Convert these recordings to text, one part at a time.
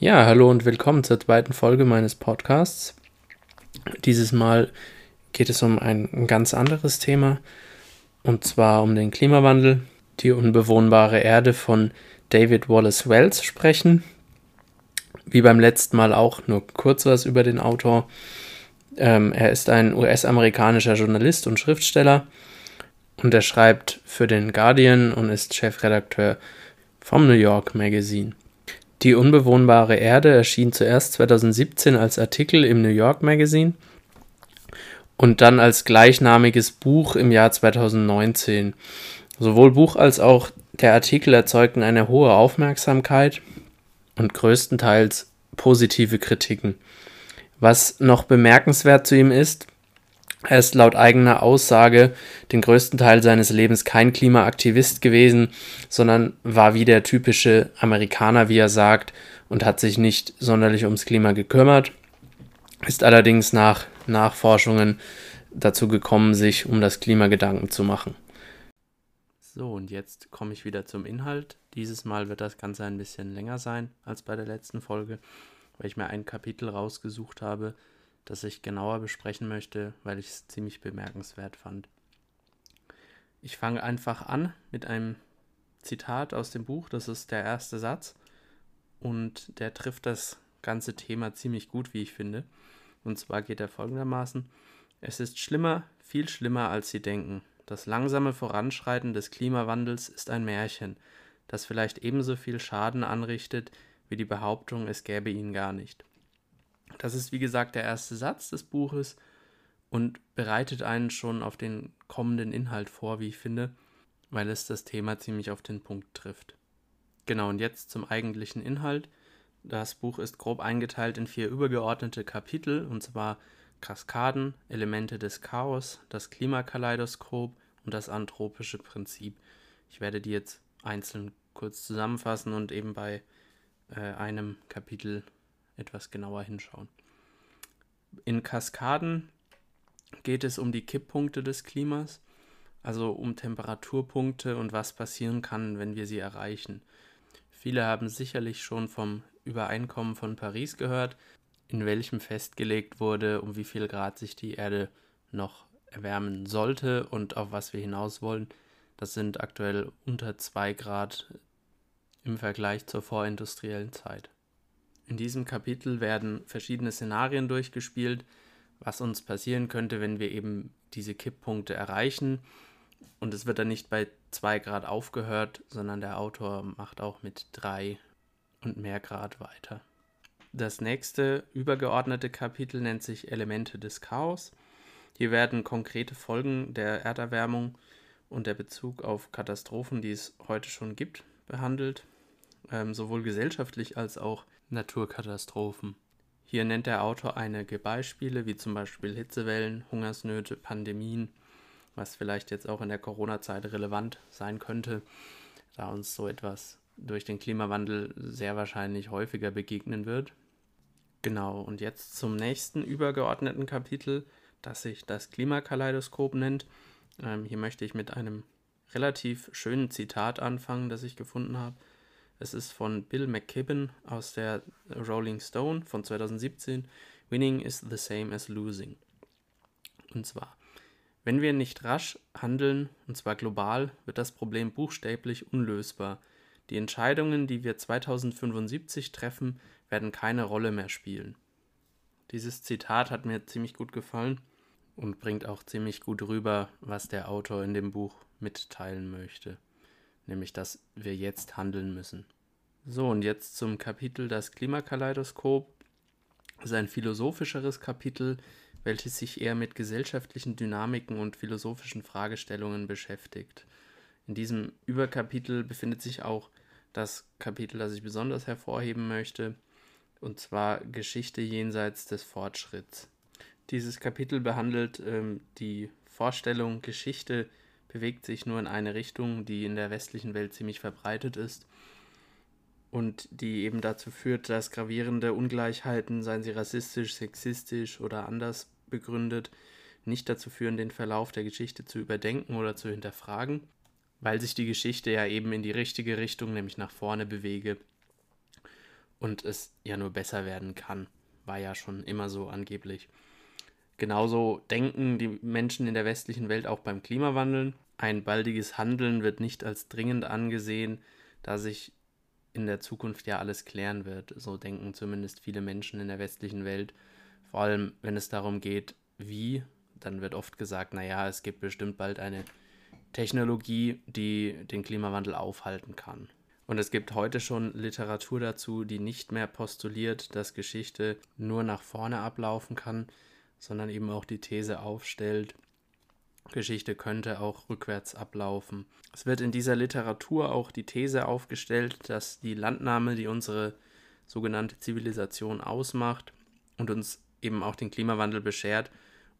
Ja, hallo und willkommen zur zweiten Folge meines Podcasts. Dieses Mal geht es um ein ganz anderes Thema, und zwar um den Klimawandel, die unbewohnbare Erde von David Wallace Wells sprechen. Wie beim letzten Mal auch nur kurz was über den Autor. Ähm, er ist ein US-amerikanischer Journalist und Schriftsteller und er schreibt für den Guardian und ist Chefredakteur vom New York Magazine. Die unbewohnbare Erde erschien zuerst 2017 als Artikel im New York Magazine und dann als gleichnamiges Buch im Jahr 2019. Sowohl Buch als auch der Artikel erzeugten eine hohe Aufmerksamkeit und größtenteils positive Kritiken. Was noch bemerkenswert zu ihm ist, er ist laut eigener Aussage den größten Teil seines Lebens kein Klimaaktivist gewesen, sondern war wie der typische Amerikaner, wie er sagt, und hat sich nicht sonderlich ums Klima gekümmert, ist allerdings nach Nachforschungen dazu gekommen, sich um das Klima Gedanken zu machen. So, und jetzt komme ich wieder zum Inhalt. Dieses Mal wird das Ganze ein bisschen länger sein als bei der letzten Folge, weil ich mir ein Kapitel rausgesucht habe, das ich genauer besprechen möchte, weil ich es ziemlich bemerkenswert fand. Ich fange einfach an mit einem Zitat aus dem Buch, das ist der erste Satz und der trifft das ganze Thema ziemlich gut, wie ich finde. Und zwar geht er folgendermaßen: Es ist schlimmer, viel schlimmer, als Sie denken. Das langsame Voranschreiten des Klimawandels ist ein Märchen, das vielleicht ebenso viel Schaden anrichtet wie die Behauptung, es gäbe ihn gar nicht. Das ist wie gesagt der erste Satz des Buches und bereitet einen schon auf den kommenden Inhalt vor, wie ich finde, weil es das Thema ziemlich auf den Punkt trifft. Genau, und jetzt zum eigentlichen Inhalt. Das Buch ist grob eingeteilt in vier übergeordnete Kapitel, und zwar Kaskaden, Elemente des Chaos, das Klimakaleidoskop und das anthropische Prinzip. Ich werde die jetzt einzeln kurz zusammenfassen und eben bei äh, einem Kapitel etwas genauer hinschauen. In Kaskaden geht es um die Kipppunkte des Klimas, also um Temperaturpunkte und was passieren kann, wenn wir sie erreichen. Viele haben sicherlich schon vom Übereinkommen von Paris gehört, in welchem festgelegt wurde, um wie viel Grad sich die Erde noch erwärmen sollte und auf was wir hinaus wollen. Das sind aktuell unter 2 Grad im Vergleich zur vorindustriellen Zeit. In diesem Kapitel werden verschiedene Szenarien durchgespielt, was uns passieren könnte, wenn wir eben diese Kipppunkte erreichen. Und es wird dann nicht bei 2 Grad aufgehört, sondern der Autor macht auch mit 3 und mehr Grad weiter. Das nächste übergeordnete Kapitel nennt sich Elemente des Chaos. Hier werden konkrete Folgen der Erderwärmung und der Bezug auf Katastrophen, die es heute schon gibt, behandelt, ähm, sowohl gesellschaftlich als auch Naturkatastrophen. Hier nennt der Autor einige Beispiele, wie zum Beispiel Hitzewellen, Hungersnöte, Pandemien, was vielleicht jetzt auch in der Corona-Zeit relevant sein könnte, da uns so etwas durch den Klimawandel sehr wahrscheinlich häufiger begegnen wird. Genau, und jetzt zum nächsten übergeordneten Kapitel, das sich das Klimakaleidoskop nennt. Ähm, hier möchte ich mit einem relativ schönen Zitat anfangen, das ich gefunden habe. Es ist von Bill McKibben aus der Rolling Stone von 2017. Winning is the same as losing. Und zwar, wenn wir nicht rasch handeln, und zwar global, wird das Problem buchstäblich unlösbar. Die Entscheidungen, die wir 2075 treffen, werden keine Rolle mehr spielen. Dieses Zitat hat mir ziemlich gut gefallen und bringt auch ziemlich gut rüber, was der Autor in dem Buch mitteilen möchte nämlich dass wir jetzt handeln müssen. So, und jetzt zum Kapitel Das Klimakaleidoskop. Das ist ein philosophischeres Kapitel, welches sich eher mit gesellschaftlichen Dynamiken und philosophischen Fragestellungen beschäftigt. In diesem Überkapitel befindet sich auch das Kapitel, das ich besonders hervorheben möchte, und zwar Geschichte jenseits des Fortschritts. Dieses Kapitel behandelt ähm, die Vorstellung, Geschichte bewegt sich nur in eine Richtung, die in der westlichen Welt ziemlich verbreitet ist und die eben dazu führt, dass gravierende Ungleichheiten, seien sie rassistisch, sexistisch oder anders begründet, nicht dazu führen, den Verlauf der Geschichte zu überdenken oder zu hinterfragen, weil sich die Geschichte ja eben in die richtige Richtung, nämlich nach vorne bewege. und es ja nur besser werden kann. War ja schon immer so angeblich. Genauso denken die Menschen in der westlichen Welt auch beim Klimawandel. Ein baldiges Handeln wird nicht als dringend angesehen, da sich in der Zukunft ja alles klären wird. So denken zumindest viele Menschen in der westlichen Welt. Vor allem, wenn es darum geht, wie, dann wird oft gesagt, naja, es gibt bestimmt bald eine Technologie, die den Klimawandel aufhalten kann. Und es gibt heute schon Literatur dazu, die nicht mehr postuliert, dass Geschichte nur nach vorne ablaufen kann, sondern eben auch die These aufstellt, Geschichte könnte auch rückwärts ablaufen. Es wird in dieser Literatur auch die These aufgestellt, dass die Landnahme, die unsere sogenannte Zivilisation ausmacht und uns eben auch den Klimawandel beschert,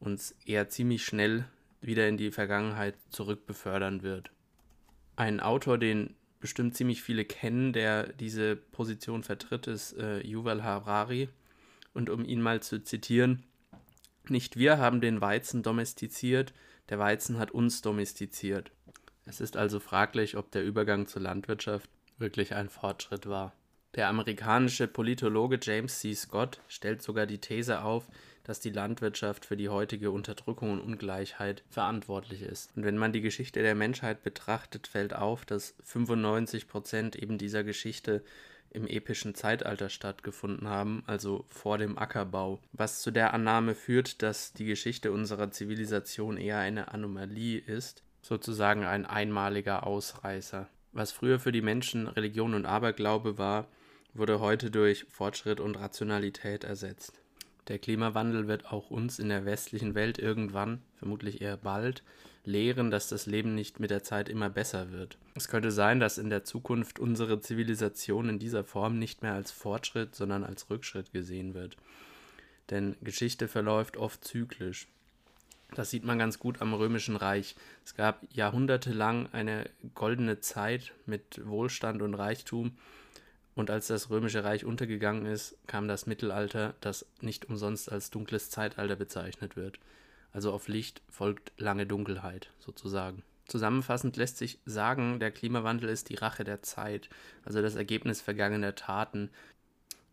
uns eher ziemlich schnell wieder in die Vergangenheit zurückbefördern wird. Ein Autor, den bestimmt ziemlich viele kennen, der diese Position vertritt, ist äh, Yuval Harari. Und um ihn mal zu zitieren, nicht wir haben den Weizen domestiziert, der Weizen hat uns domestiziert. Es ist also fraglich, ob der Übergang zur Landwirtschaft wirklich ein Fortschritt war. Der amerikanische Politologe James C. Scott stellt sogar die These auf, dass die Landwirtschaft für die heutige Unterdrückung und Ungleichheit verantwortlich ist. Und wenn man die Geschichte der Menschheit betrachtet, fällt auf, dass 95 Prozent eben dieser Geschichte im epischen Zeitalter stattgefunden haben, also vor dem Ackerbau, was zu der Annahme führt, dass die Geschichte unserer Zivilisation eher eine Anomalie ist, sozusagen ein einmaliger Ausreißer. Was früher für die Menschen Religion und Aberglaube war, wurde heute durch Fortschritt und Rationalität ersetzt. Der Klimawandel wird auch uns in der westlichen Welt irgendwann, vermutlich eher bald, lehren, dass das Leben nicht mit der Zeit immer besser wird. Es könnte sein, dass in der Zukunft unsere Zivilisation in dieser Form nicht mehr als Fortschritt, sondern als Rückschritt gesehen wird. Denn Geschichte verläuft oft zyklisch. Das sieht man ganz gut am Römischen Reich. Es gab jahrhundertelang eine goldene Zeit mit Wohlstand und Reichtum, und als das Römische Reich untergegangen ist, kam das Mittelalter, das nicht umsonst als dunkles Zeitalter bezeichnet wird. Also auf Licht folgt lange Dunkelheit sozusagen. Zusammenfassend lässt sich sagen, der Klimawandel ist die Rache der Zeit, also das Ergebnis vergangener Taten.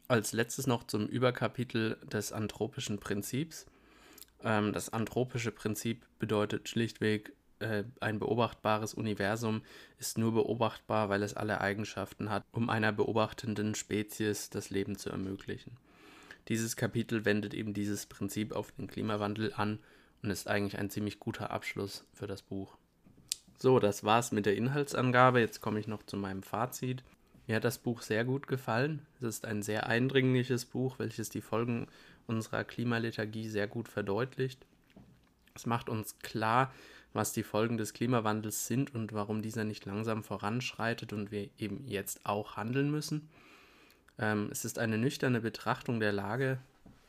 Als letztes noch zum Überkapitel des anthropischen Prinzips. Ähm, das anthropische Prinzip bedeutet schlichtweg äh, ein beobachtbares Universum ist nur beobachtbar, weil es alle Eigenschaften hat, um einer beobachtenden Spezies das Leben zu ermöglichen. Dieses Kapitel wendet eben dieses Prinzip auf den Klimawandel an und ist eigentlich ein ziemlich guter Abschluss für das Buch. So, das war's mit der Inhaltsangabe. Jetzt komme ich noch zu meinem Fazit. Mir hat das Buch sehr gut gefallen. Es ist ein sehr eindringliches Buch, welches die Folgen unserer Klimaliturgie sehr gut verdeutlicht. Es macht uns klar, was die Folgen des Klimawandels sind und warum dieser nicht langsam voranschreitet und wir eben jetzt auch handeln müssen. Ähm, es ist eine nüchterne Betrachtung der Lage,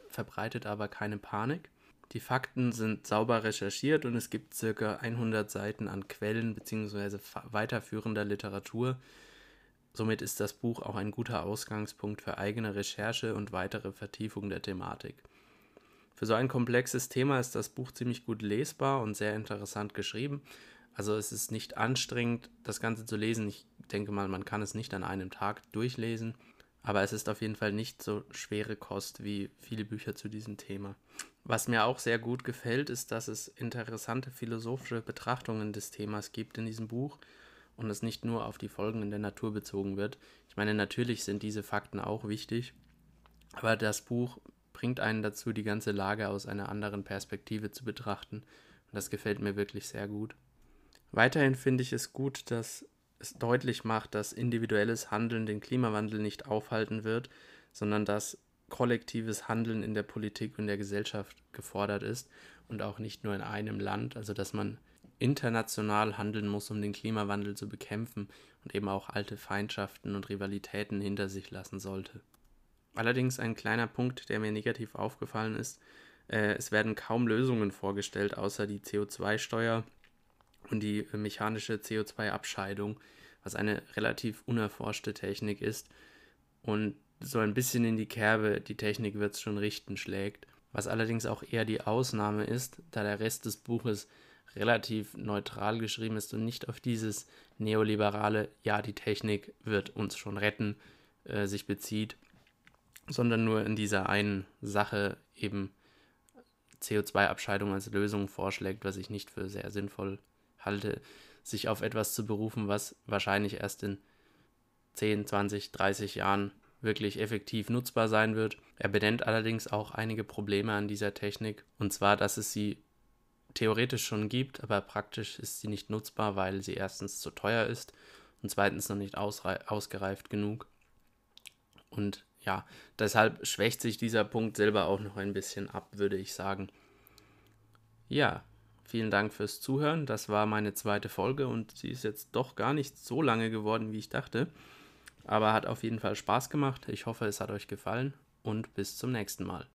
verbreitet aber keine Panik. Die Fakten sind sauber recherchiert und es gibt circa 100 Seiten an Quellen bzw. weiterführender Literatur. Somit ist das Buch auch ein guter Ausgangspunkt für eigene Recherche und weitere Vertiefung der Thematik. Für so ein komplexes Thema ist das Buch ziemlich gut lesbar und sehr interessant geschrieben. Also es ist nicht anstrengend, das Ganze zu lesen. Ich denke mal, man kann es nicht an einem Tag durchlesen. Aber es ist auf jeden Fall nicht so schwere Kost wie viele Bücher zu diesem Thema. Was mir auch sehr gut gefällt, ist, dass es interessante philosophische Betrachtungen des Themas gibt in diesem Buch und es nicht nur auf die Folgen in der Natur bezogen wird. Ich meine, natürlich sind diese Fakten auch wichtig, aber das Buch bringt einen dazu, die ganze Lage aus einer anderen Perspektive zu betrachten. Und das gefällt mir wirklich sehr gut. Weiterhin finde ich es gut, dass es deutlich macht, dass individuelles Handeln den Klimawandel nicht aufhalten wird, sondern dass kollektives Handeln in der Politik und der Gesellschaft gefordert ist und auch nicht nur in einem Land, also dass man international handeln muss, um den Klimawandel zu bekämpfen und eben auch alte Feindschaften und Rivalitäten hinter sich lassen sollte. Allerdings ein kleiner Punkt, der mir negativ aufgefallen ist, äh, es werden kaum Lösungen vorgestellt, außer die CO2-Steuer und die mechanische CO2-Abscheidung, was eine relativ unerforschte Technik ist. Und so ein bisschen in die Kerbe, die Technik wird es schon richten, schlägt, was allerdings auch eher die Ausnahme ist, da der Rest des Buches relativ neutral geschrieben ist und nicht auf dieses neoliberale, ja, die Technik wird uns schon retten, äh, sich bezieht sondern nur in dieser einen Sache eben CO2-Abscheidung als Lösung vorschlägt, was ich nicht für sehr sinnvoll halte, sich auf etwas zu berufen, was wahrscheinlich erst in 10, 20, 30 Jahren wirklich effektiv nutzbar sein wird. Er benennt allerdings auch einige Probleme an dieser Technik, und zwar, dass es sie theoretisch schon gibt, aber praktisch ist sie nicht nutzbar, weil sie erstens zu teuer ist und zweitens noch nicht ausgereift genug. Und ja, deshalb schwächt sich dieser Punkt selber auch noch ein bisschen ab, würde ich sagen. Ja, vielen Dank fürs Zuhören. Das war meine zweite Folge und sie ist jetzt doch gar nicht so lange geworden, wie ich dachte. Aber hat auf jeden Fall Spaß gemacht. Ich hoffe, es hat euch gefallen und bis zum nächsten Mal.